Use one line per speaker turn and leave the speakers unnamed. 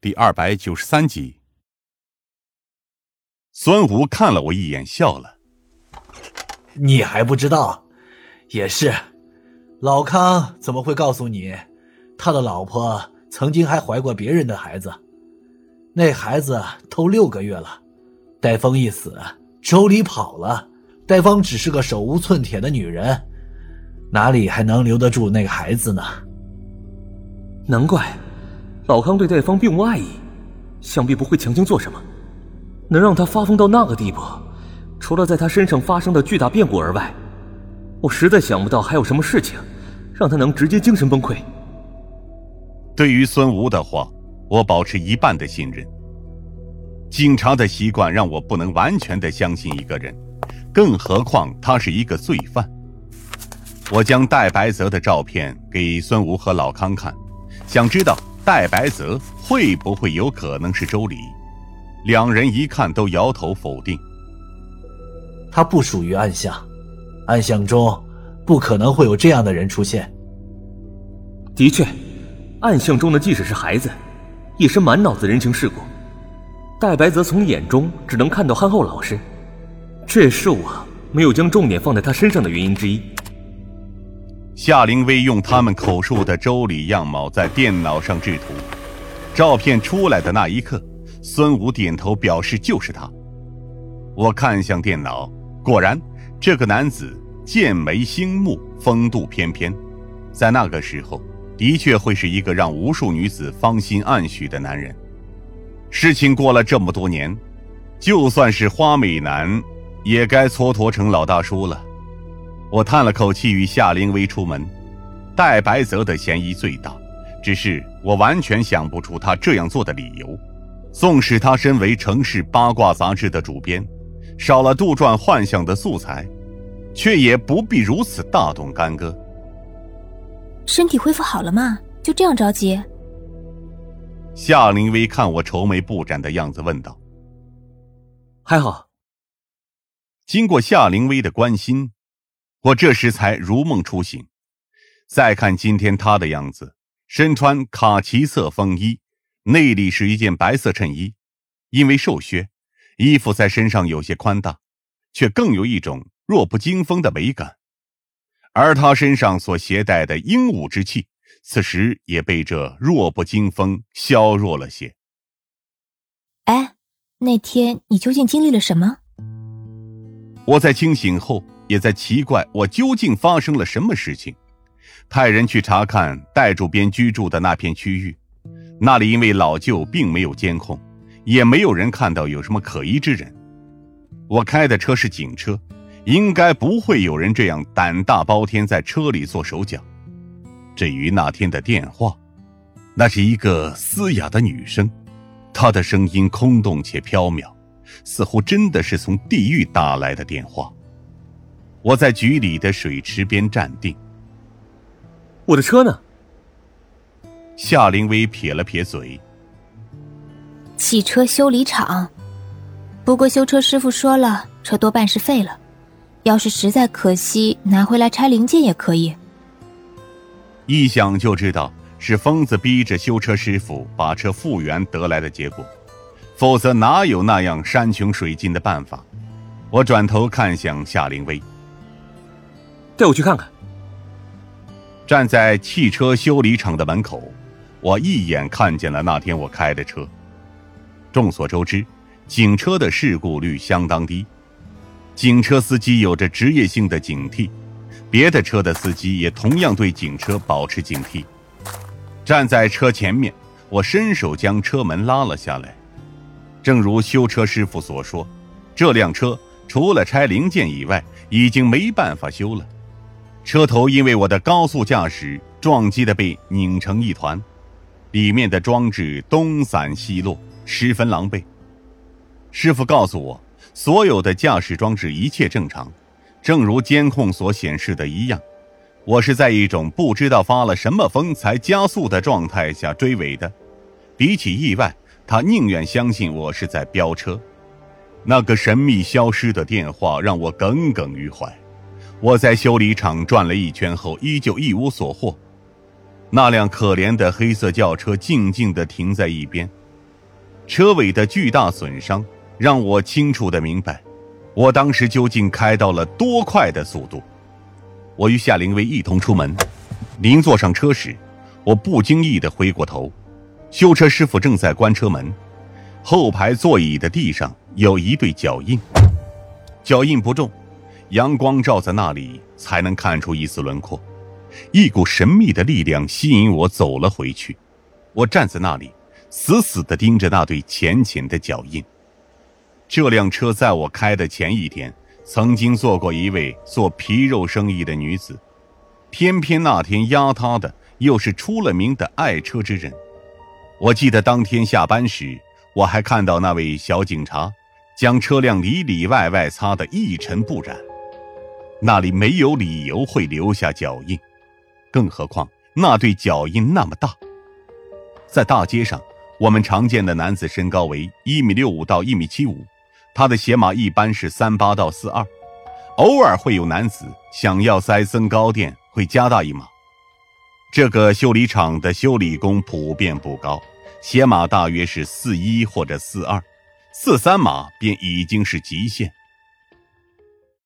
第二百九十三集。孙吴看了我一眼，笑了：“
你还不知道？也是，老康怎么会告诉你，他的老婆曾经还怀过别人的孩子？那孩子都六个月了，戴峰一死，周礼跑了，戴峰只是个手无寸铁的女人，哪里还能留得住那个孩子呢？
难怪。”老康对戴芳并无爱意，想必不会强行做什么，能让他发疯到那个地步，除了在他身上发生的巨大变故而外，我实在想不到还有什么事情，让他能直接精神崩溃。
对于孙吴的话，我保持一半的信任。警察的习惯让我不能完全的相信一个人，更何况他是一个罪犯。我将戴白泽的照片给孙吴和老康看，想知道。戴白泽会不会有可能是周礼？两人一看都摇头否定。
他不属于暗巷，暗巷中不可能会有这样的人出现。
的确，暗巷中的即使是孩子，也是满脑子人情世故。戴白泽从眼中只能看到憨厚老实，这也是我没有将重点放在他身上的原因之一。
夏灵薇用他们口述的周礼样貌在电脑上制图，照片出来的那一刻，孙武点头表示就是他。我看向电脑，果然，这个男子剑眉星目，风度翩翩，在那个时候，的确会是一个让无数女子芳心暗许的男人。事情过了这么多年，就算是花美男，也该蹉跎成老大叔了。我叹了口气，与夏灵薇出门。戴白泽的嫌疑最大，只是我完全想不出他这样做的理由。纵使他身为城市八卦杂志的主编，少了杜撰幻想的素材，却也不必如此大动干戈。
身体恢复好了吗？就这样着急？
夏灵薇看我愁眉不展的样子，问道：“
还好。”
经过夏灵薇的关心。我这时才如梦初醒，再看今天他的样子，身穿卡其色风衣，内里是一件白色衬衣，因为瘦削，衣服在身上有些宽大，却更有一种弱不禁风的美感。而他身上所携带的英武之气，此时也被这弱不禁风削弱了些。
哎，那天你究竟经历了什么？
我在清醒后。也在奇怪我究竟发生了什么事情，派人去查看戴主编居住的那片区域，那里因为老旧，并没有监控，也没有人看到有什么可疑之人。我开的车是警车，应该不会有人这样胆大包天在车里做手脚。至于那天的电话，那是一个嘶哑的女声，她的声音空洞且飘渺，似乎真的是从地狱打来的电话。我在局里的水池边站定。
我的车呢？
夏灵薇撇了撇嘴。
汽车修理厂，不过修车师傅说了，车多半是废了。要是实在可惜，拿回来拆零件也可以。
一想就知道是疯子逼着修车师傅把车复原得来的结果，否则哪有那样山穷水尽的办法？我转头看向夏灵薇。
带我去看看。
站在汽车修理厂的门口，我一眼看见了那天我开的车。众所周知，警车的事故率相当低，警车司机有着职业性的警惕，别的车的司机也同样对警车保持警惕。站在车前面，我伸手将车门拉了下来。正如修车师傅所说，这辆车除了拆零件以外，已经没办法修了。车头因为我的高速驾驶撞击的被拧成一团，里面的装置东散西落，十分狼狈。师傅告诉我，所有的驾驶装置一切正常，正如监控所显示的一样。我是在一种不知道发了什么疯才加速的状态下追尾的。比起意外，他宁愿相信我是在飙车。那个神秘消失的电话让我耿耿于怀。我在修理厂转了一圈后，依旧一无所获。那辆可怜的黑色轿车静静地停在一边，车尾的巨大损伤让我清楚的明白，我当时究竟开到了多快的速度。我与夏灵薇一同出门，临坐上车时，我不经意的回过头，修车师傅正在关车门，后排座椅的地上有一对脚印，脚印不重，阳光照在那里才能看出一丝轮廓。一股神秘的力量吸引我走了回去，我站在那里，死死地盯着那对浅浅的脚印。这辆车在我开的前一天。曾经做过一位做皮肉生意的女子，偏偏那天压她的又是出了名的爱车之人。我记得当天下班时，我还看到那位小警察将车辆里里外外擦得一尘不染。那里没有理由会留下脚印，更何况那对脚印那么大。在大街上，我们常见的男子身高为一米六五到一米七五。他的鞋码一般是三八到四二，偶尔会有男子想要塞增高垫，会加大一码。这个修理厂的修理工普遍不高，鞋码大约是四一或者四二，四三码便已经是极限。